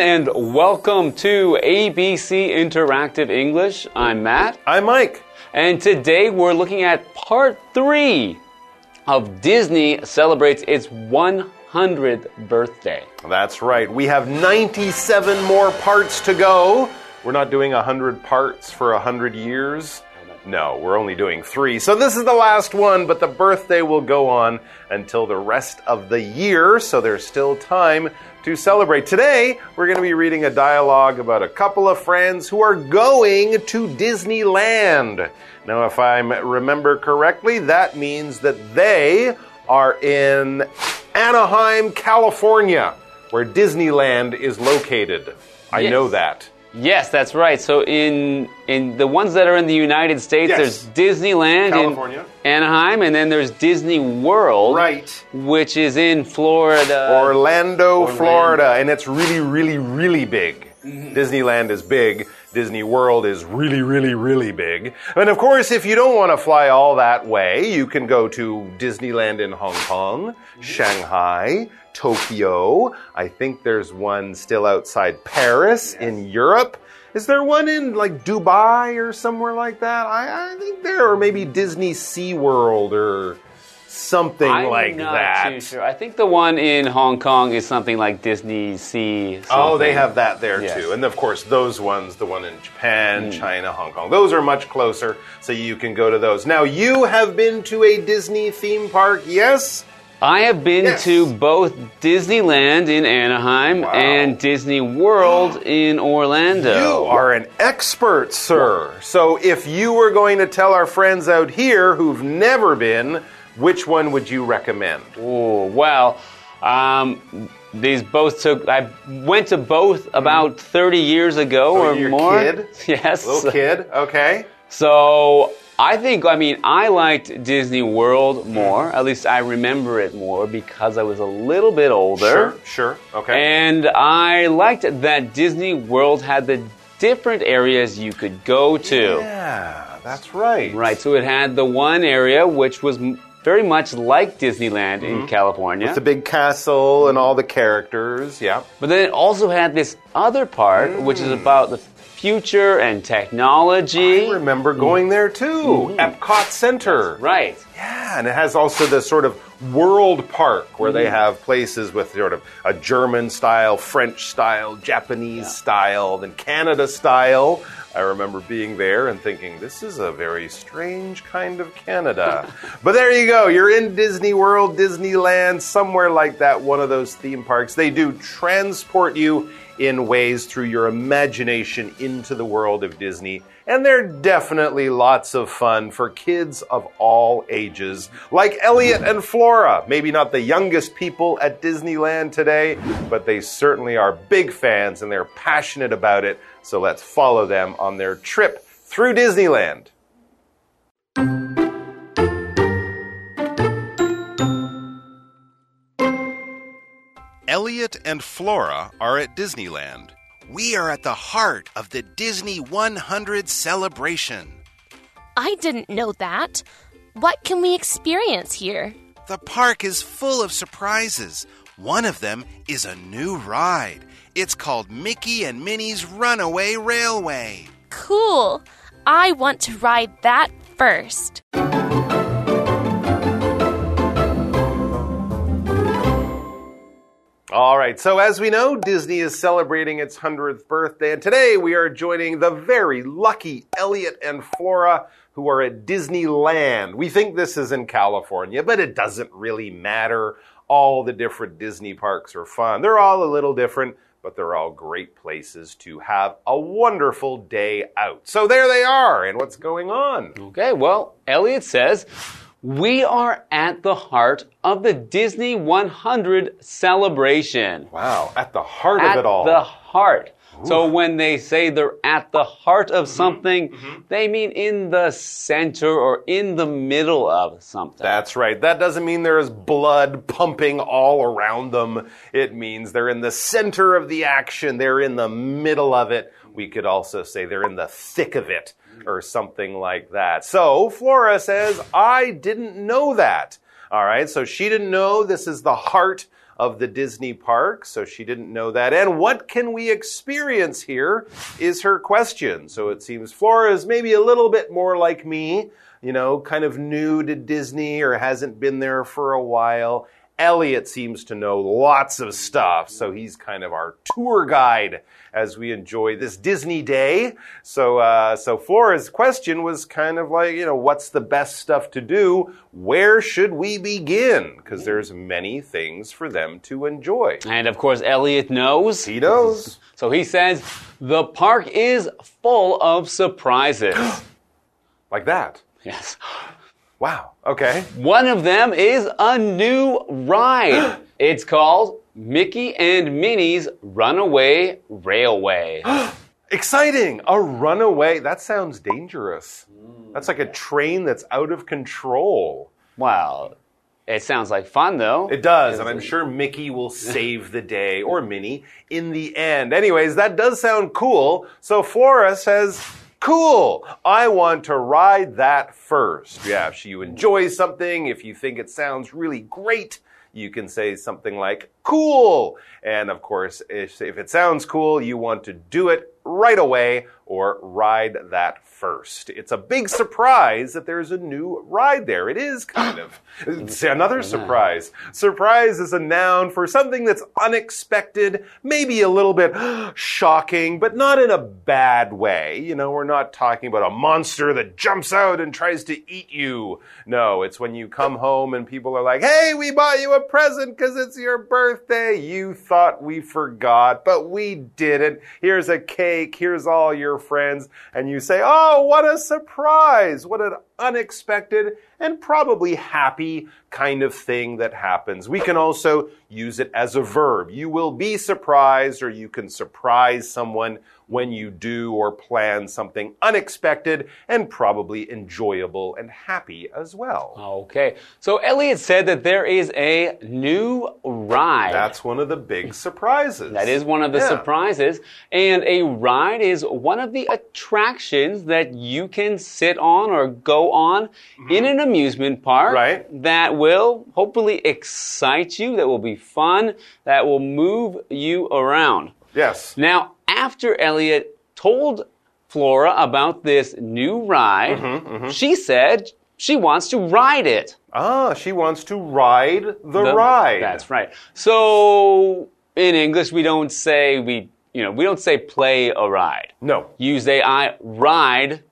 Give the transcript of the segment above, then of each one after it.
everyone, and welcome to ABC Interactive English. I'm Matt, I'm Mike. and today we're looking at part three of Disney celebrates its 100th birthday. That's right. We have 97 more parts to go. We're not doing 100 parts for 100 years. No, we're only doing three. So this is the last one, but the birthday will go on until the rest of the year. So there's still time to celebrate. Today, we're going to be reading a dialogue about a couple of friends who are going to Disneyland. Now, if I remember correctly, that means that they are in Anaheim, California, where Disneyland is located. I Yes. know that. Yes, that's right. So in in the ones that are in the United States, Yes. there's Disneyland California. in Anaheim, and then there's Disney World, Right. which is in Florida. Orlando, Florida, and it's really, really, really big. Mm-hmm. Disneyland is big. Disney World is really, really, really big. And of course, if you don't want to fly all that way, you can go to Disneyland in Hong Kong, Shanghai, Tokyo. I think there's one still outside Paris in Europe. Is there one in like Dubai or somewhere like that? I, I think there, or maybe Disney SeaWorld or something I'm like not that. too sure. I think the one in Hong Kong is something like Disney Sea. Oh, they have that there Yes. too. And of course, those ones, the one in Japan, Hmm. China, Hong Kong, those are much closer, so you can go to those. Now, you have been to a Disney theme park, yes? I have been Yes. to both Disneyland in Anaheim Wow. and Disney World in Orlando. You are an expert, sir. So, if you were going to tell our friends out here who've never been, which one would you recommend? Oh, well, um, these both took. I went to both about 30 years ago Oh, or you're more. kid? Yes. Little kid, okay? So I think, I mean, I liked Disney World more. At least I remember it more because I was a little bit older. Sure, sure, okay. And I liked that Disney World had the different areas you could go to. yeah, that's right. Right, so it had the one area which was very much like Disneyland in mm-hmm. California. Mm-hmm. The big castle and all the characters, yeah. But then it also had this other part, which is mm. about the future and technology. I remember going mm. there too. Mm. Epcot Center. Right. Yeah, and it has also the sort of world park where they have places with sort of a German style, French style, Japanese style, then Canada style. I remember being there and thinking, this is a very strange kind of Canada. but there you go. You're in Disney World, Disneyland, somewhere like that, one of those theme parks. They do transport you in ways through your imagination into the world of Disney. And they're definitely lots of fun for kids of all ages, like Elliot and Flora. Maybe not the youngest people at Disneyland today, but they certainly are big fans and they're passionate about it. So let's follow them on their trip through Disneyland. Elliot and Flora are at Disneyland. We are at the heart of the Disney 100 celebration. I didn't know that. What can we experience here? The park is full of surprises. One of them is a new ride. It's called Mickey and Minnie's Runaway Railway. Cool. I want to ride that first. All right, so as we know, Disney is celebrating its 100th birthday, and today we are joining the very lucky Elliot and Flora who are at Disneyland. We think this is in California, but it doesn't really matter. All the different Disney parks are fun. They're all a little different, but they're all great places to have a wonderful day out. So there they are, and what's going on? Okay, well, Elliot says, We are at the heart of the Disney 100 celebration. Wow, at the heart At of it all. the heart. So when they say they're at the heart of mm-hmm. something, mm-hmm. they mean in the center or in the middle of something. That's right. That doesn't mean there is blood pumping all around them. It means they're in the center of the action. They're in the middle of it. We could also say they're in the thick of it or something like that. So Flora says, I didn't know that. All right. So she didn't know this is the heart of the Disney park, so she didn't know that. And what can we experience here is her question. So it seems Flora is maybe a little bit more like me, you know, kind of new to Disney or hasn't been there for a while. Elliot seems to know lots of stuff, so he's kind of our tour guide as we enjoy this Disney day. So, uh, so Flora's question was kind of like, you know, what's the best stuff to do? Where should we begin? Because there's many things for them to enjoy. And of course, Elliot knows. He knows. So he says, the park is full of surprises. like that. yes. Wow. Okay. One of them is a new ride. it's called Mickey and Minnie's Runaway Railway. Exciting! A runaway. That sounds dangerous. That's like a train that's out of control. Wow. it sounds like fun though. It does, and I'm sure Mickey will save the day, or Minnie, in the end. Anyways, that does sound cool. So Flora says, Cool. I want to ride that first. Yeah, if you enjoy something, if you think it sounds really great, you can say something like cool. And of course, if, if it sounds cool, you want to do it right away or ride that first. It's a big surprise that there's a new ride there. It is kind of. Another surprise. Surprise is a noun for something that's unexpected, maybe a little bit shocking, but not in a bad way. You know, we're not talking about a monster that jumps out and tries to eat you. No, it's when you come home and people are like, hey, we bought you a present because it's your birthday. You thought we forgot, but we didn't. Here's a cake. Here's all your friends. And you say, oh, what a surprise. What an unexpected and probably happy kind of thing that happens. We can also use it as a verb. You will be surprised or you can surprise someone when you do or plan something unexpected and probably enjoyable and happy as well. Okay. So Elliot said that there is a new ride. That's one of the big surprises. That is one of the Yeah. surprises. And a ride is one of the attractions that you can sit on or go on in an amusement park Mm-hmm. Right. that will hopefully excite you, that will be fun, that will move you around. Yes. Now, after Elliot told Flora about this new ride, Mm-hmm, she said she wants to ride it. Ah, she wants to ride the, The- ride. That's right. So in English, we don't say we, you know, we don't say play a ride. No. You say I ride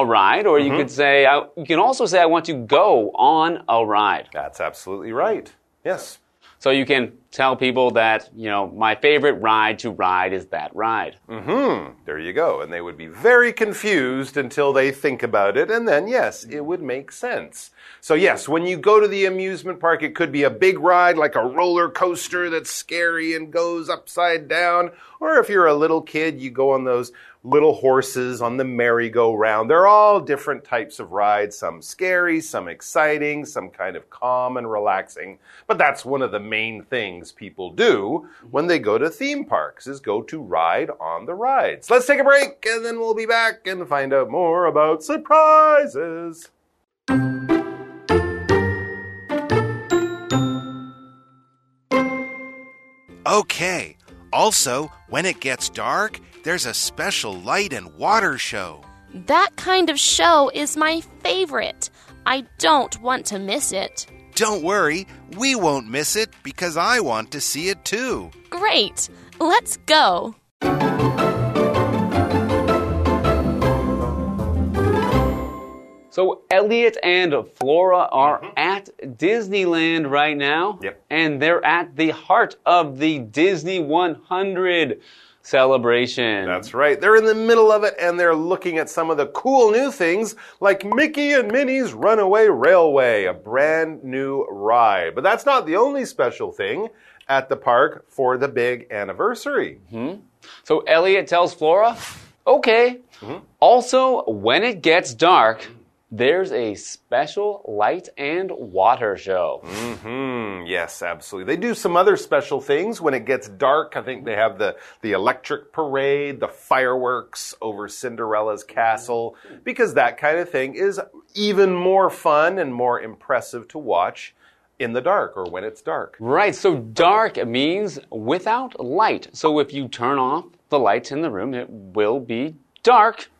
a ride, or you Mm-hmm. could say I, you can also say I want to go on a ride. That's absolutely right. Yes. So you can tell people that you know my favorite ride to ride is that ride. Hmm. There you go. And they would be very confused until they think about it. And then, yes, it would make sense. So, yes, when you go to the amusement park, it could be a big ride like a roller coaster that's scary and goes upside down. Or if you're a little kid, you go on those little horses on the merry-go-round. They're all different types of rides, some scary, some exciting, some kind of calm and relaxing. But that's one of the main things people do when they go to theme parks is go to ride on the rides. Let's take a break and then we'll be back and find out more about surprises. Okay. Also, when it gets dark, there's a special light and water show. That kind of show is my favorite. I don't want to miss it. Don't worry, we won't miss it because I want to see it too. Great. Let's go. So Elliot and Flora are mm-hmm. at Disneyland right now. Yep. And they're at the heart of the Disney 100 celebration. That's right. They're in the middle of it and they're looking at some of the cool new things like Mickey and Minnie's Runaway Railway, a brand new ride. But that's not the only special thing at the park for the big anniversary. Hmm. So Elliot tells Flora, okay. Mm-hmm. Also, when it gets dark, there's a special light and water show. Hmm, yes, absolutely. They do some other special things when it gets dark. I think they have the, the electric parade, the fireworks over Cinderella's castle, because that kind of thing is even more fun and more impressive to watch in the dark or when it's dark. Right, so dark means without light. So if you turn off the lights in the room, it will be dark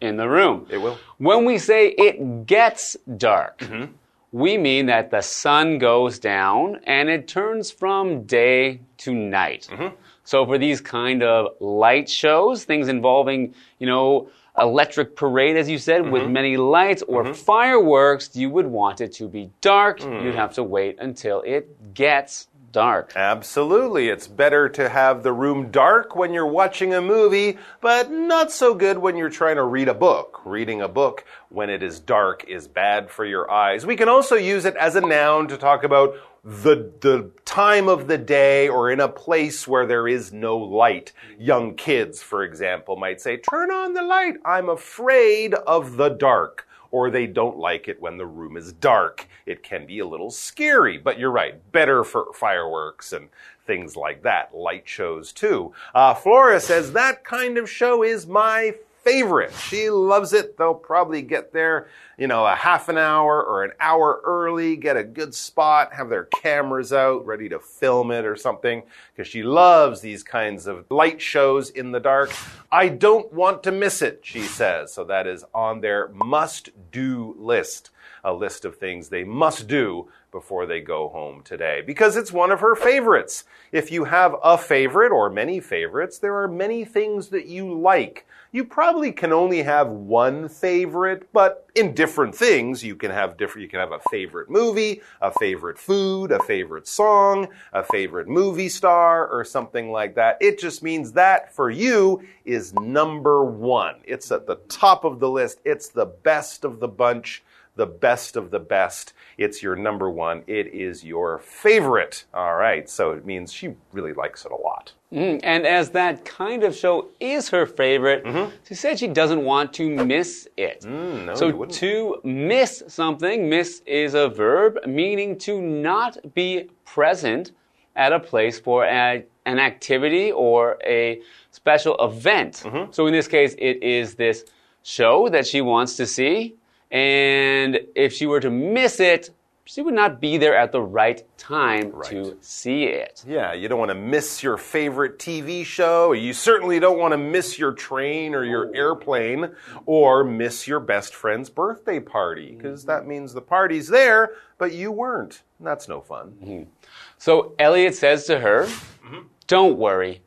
in the room. it will. When we say it gets dark, mm-hmm. we mean that the sun goes down and it turns from day to night. Mm-hmm. So for these kind of light shows, things involving, you know, electric parade, as you said, with mm-hmm. many lights or fireworks, you would want it to be dark. Mm. You'd have to wait until it gets dark. Absolutely. It's better to have the room dark when you're watching a movie, but not so good when you're trying to read a book. Reading a book when it is dark is bad for your eyes. We can also use it as a noun to talk about the, the time of the day or in a place where there is no light. Young kids, for example, might say, Turn on the light. I'm afraid of the dark or they don't like it when the room is dark. It can be a little scary, but you're right, better for fireworks and things like that. Light shows too. Uh, Flora says that kind of show is my favorite. She loves it. They'll probably get there, you know, a half an hour or an hour early, get a good spot, have their cameras out, ready to film it or something, because she loves these kinds of light shows in the dark. I don't want to miss it, she says. So that is on their must do list, a list of things they must do before they go home today because it's one of her favorites. If you have a favorite or many favorites, there are many things that you like. You probably can only have one favorite, but in different things, you can have different, you can have a favorite movie, a favorite food, a favorite song, a favorite movie star, or something like that. It just means that for you is number one. It's at the top of the list. It's the best of the bunch the best of the best. It's your number one. It is your favorite. All right. So it means she really likes it a lot. Mm, and as that kind of show is her favorite, she said she doesn't want to miss it. Mm, no, so to miss something, miss is a verb meaning to not be present at a place for a, an activity or a special event. Mm-hmm. So in this case, it is this show that she wants to see. And if she were to miss it, she would not be there at the right time to see it. Yeah, you don't want to miss your favorite TV show. You certainly don't want to miss your train or your airplane or miss your best friend's birthday party because that mm-hmm. means the party's there, but you weren't. That's no fun. Mm-hmm. So Elliot says to her, mm-hmm. Don't worry,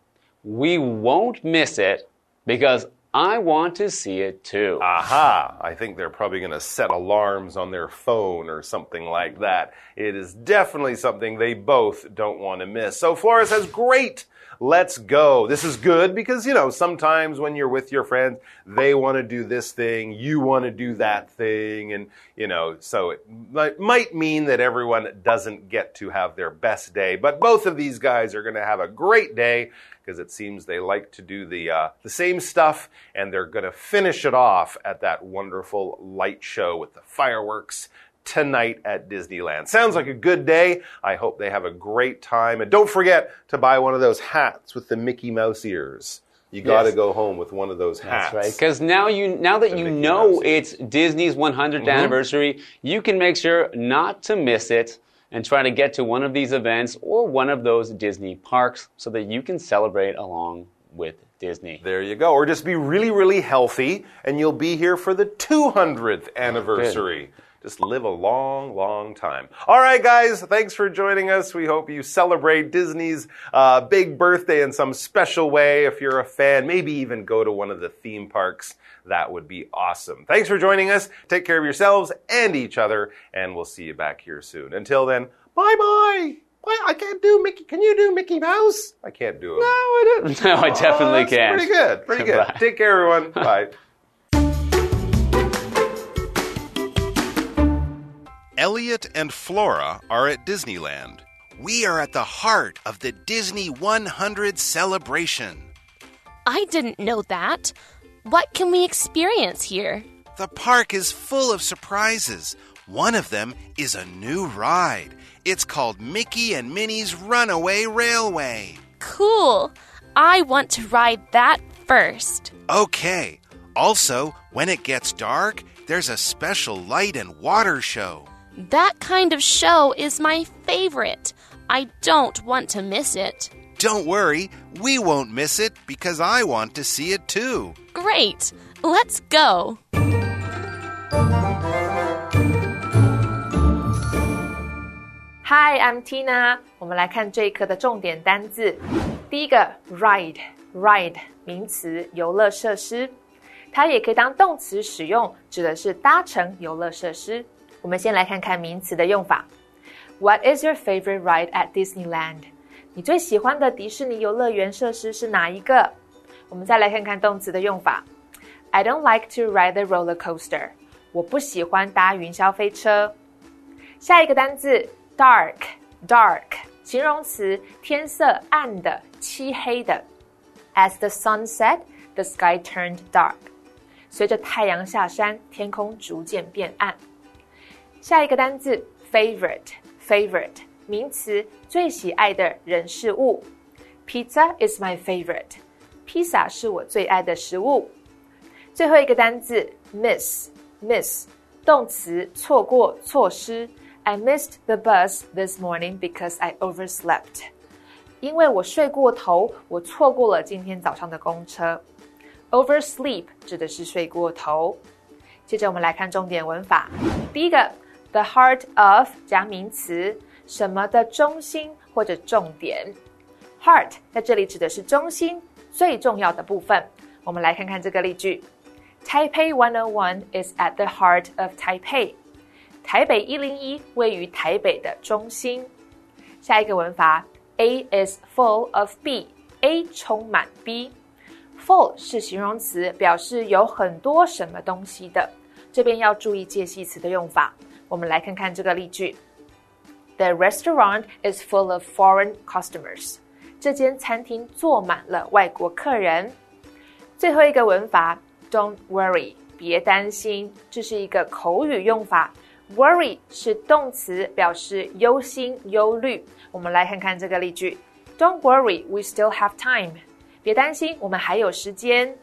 we won't miss it because I want to see it too. Aha! I think they're probably going to set alarms on their phone or something like that. It is definitely something they both don't want to miss. So Flora says, Great! Let's go. This is good because, you know, sometimes when you're with your friends, they want to do this thing, you want to do that thing, and, you know, so it might, mean that everyone doesn't get to have their best day. But both of these guys are going to have a great day because it seems they like to do the uh, the same stuff, and they're going to finish it off at that wonderful light show with the fireworks tonight at Disneyland. Sounds like a good day. I hope they have a great time, and don't forget to buy one of those hats with the Mickey Mouse ears. You got to Yes. go home with one of those hats. That's right. Because now you now that you Mickey know Mouse. it's Disney's 100th mm-hmm. anniversary, you can make sure not to miss it and try to get to one of these events or one of those Disney parks so that you can celebrate along with Disney. There you go. Or just be really, really healthy, and you'll be here for the 200th anniversary. Just live a long, long time. All right, guys, thanks for joining us. We hope you celebrate Disney's uh, big birthday in some special way. If you're a fan, maybe even go to one of the theme parks. That would be awesome. Thanks for joining us. Take care of yourselves and each other, and we'll see you back here soon. Until then, bye bye. I can't do Mickey. Can you do Mickey Mouse? I can't do it. No, I don't. No, I definitely Oh, that's can. Pretty good. Pretty good. Bye. Take care, everyone. Bye. Elliot and Flora are at Disneyland. We are at the heart of the Disney 100 celebration. I didn't know that. What can we experience here? The park is full of surprises. One of them is a new ride. It's called Mickey and Minnie's Runaway Railway. Cool. I want to ride that first. Okay. Also, when it gets dark, there's a special light and water show. That kind of show is my favorite. I don't want to miss it. Don't worry, we won't miss it because I want to see it too. Great. Let's go. Hi, I'm Tina。我们来看这一课的重点单字。第一个，ride，ride 名词，游乐设施，它也可以当动词使用，指的是搭乘游乐设施。 我们先来看看名词的用法。What is your favorite ride at Disneyland？你最喜欢的迪士尼游乐园设施是哪一个？我们再来看看动词的用法。I don't like to ride the roller coaster。我不喜欢搭云霄飞车。下一个单字。Dark, dark，形容词，天色暗的、漆黑的。As the sun set, the sky turned dark。随着太阳下山，天空逐渐变暗。 下一个单词，favorite, favorite，名词，最喜爱的人事物。Pizza is my favorite。披萨是我最爱的食物。最后一个单词，miss, miss，动词，错过、错失。I missed the bus this morning because I overslept. 因为我睡过头，我错过了今天早上的公车。Oversleep 指的是睡过头。接着我们来看重点文法。第一个，the heart of 加名词，什么的中心或者重点。Heart 在这里指的是中心，最重要的部分。我们来看看这个例句：Taipei 101 is at the heart of Taipei. 台北一零一位于台北的中心。下一个文法，A is full of B，A 充满 B。full 是形容词，表示有很多什么东西的。这边要注意介系词的用法。我们来看看这个例句：The restaurant is full of foreign customers。这间餐厅坐满了外国客人。最后一个文法，Don't worry，别担心，这是一个口语用法。Worry 是动词，表示忧心、忧虑。我们来看看这个例句：Don't worry, we still have time。别担心，我们还有时间。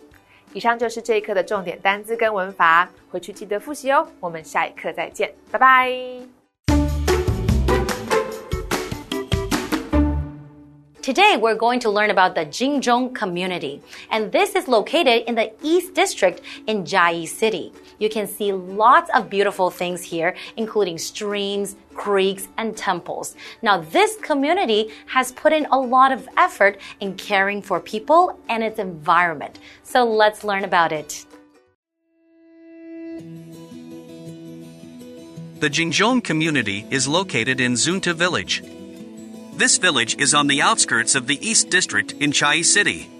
以上就是这一课的重点单词跟文法，回去记得复习哦。我们下一课再见，拜拜。Today, we're going to learn about the Jingzhong community, and this is located in the East District in Jiayi City. You can see lots of beautiful things here, including streams, creeks, and temples. Now, this community has put in a lot of effort in caring for people and its environment. So let's learn about it. The Jingzhong community is located in Zunta village. This village is on the outskirts of the East District in Chiayi City.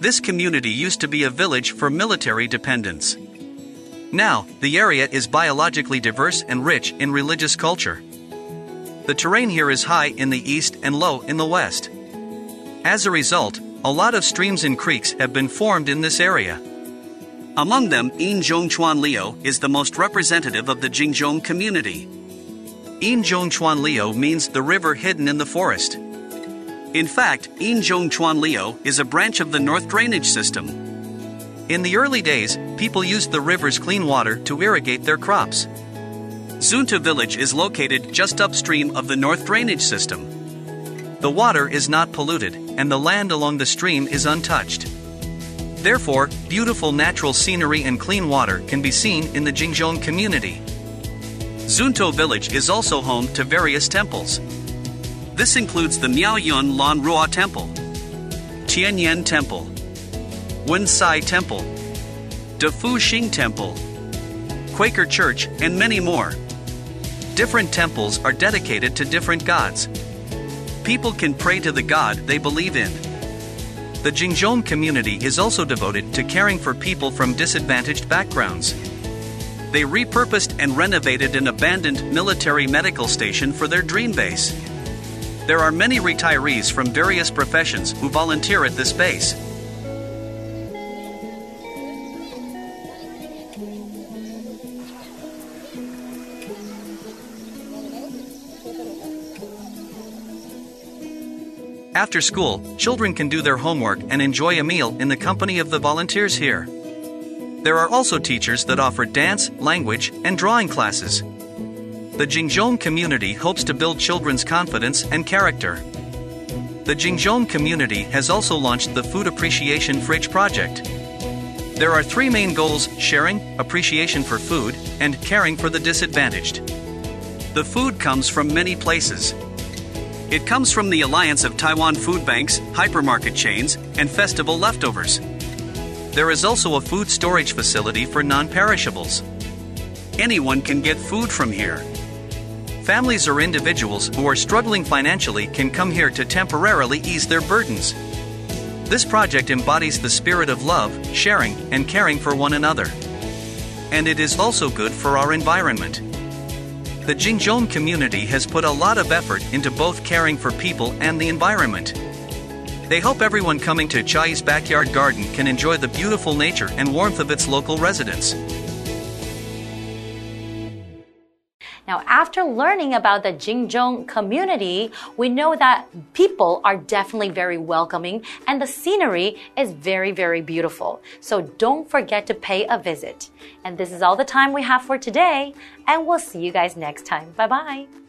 This community used to be a village for military dependents. Now, the area is biologically diverse and rich in religious culture. The terrain here is high in the east and low in the west. As a result, a lot of streams and creeks have been formed in this area. Among them, Inzhong Chuan Liu is the most representative of the Jingzhong community. Inzhong Chuan Liu means the river hidden in the forest. In fact, Inzhong Chuan Liu is a branch of the North Drainage System. In the early days, people used the river's clean water to irrigate their crops. Zunta village is located just upstream of the North Drainage System. The water is not polluted, and the land along the stream is untouched. Therefore, beautiful natural scenery and clean water can be seen in the Jingzhong community. Zunta village is also home to various temples. This includes the Miaoyun Lan Rua Temple, Tianyan Temple, Wensai Temple, Defu Xing Temple, Quaker Church, and many more. Different temples are dedicated to different gods. People can pray to the god they believe in. The Jingzhong community is also devoted to caring for people from disadvantaged backgrounds. They repurposed and renovated an abandoned military medical station for their dream base. There are many retirees from various professions who volunteer at this base. After school, children can do their homework and enjoy a meal in the company of the volunteers here. There are also teachers that offer dance, language, and drawing classes. The Jingzhong community hopes to build children's confidence and character. The Jingzhong community has also launched the Food Appreciation Fridge Project. There are three main goals sharing, appreciation for food, and caring for the disadvantaged. The food comes from many places. It comes from the alliance of Taiwan food banks, hypermarket chains, and festival leftovers. There is also a food storage facility for non perishables. Anyone can get food from here. Families or individuals who are struggling financially can come here to temporarily ease their burdens. This project embodies the spirit of love, sharing, and caring for one another. And it is also good for our environment. The Jingzhong community has put a lot of effort into both caring for people and the environment. They hope everyone coming to Chiayi's backyard garden can enjoy the beautiful nature and warmth of its local residents. Now, after learning about the Jingzhong community, we know that people are definitely very welcoming and the scenery is very, very beautiful. So don't forget to pay a visit. And this is all the time we have for today, and we'll see you guys next time. Bye bye.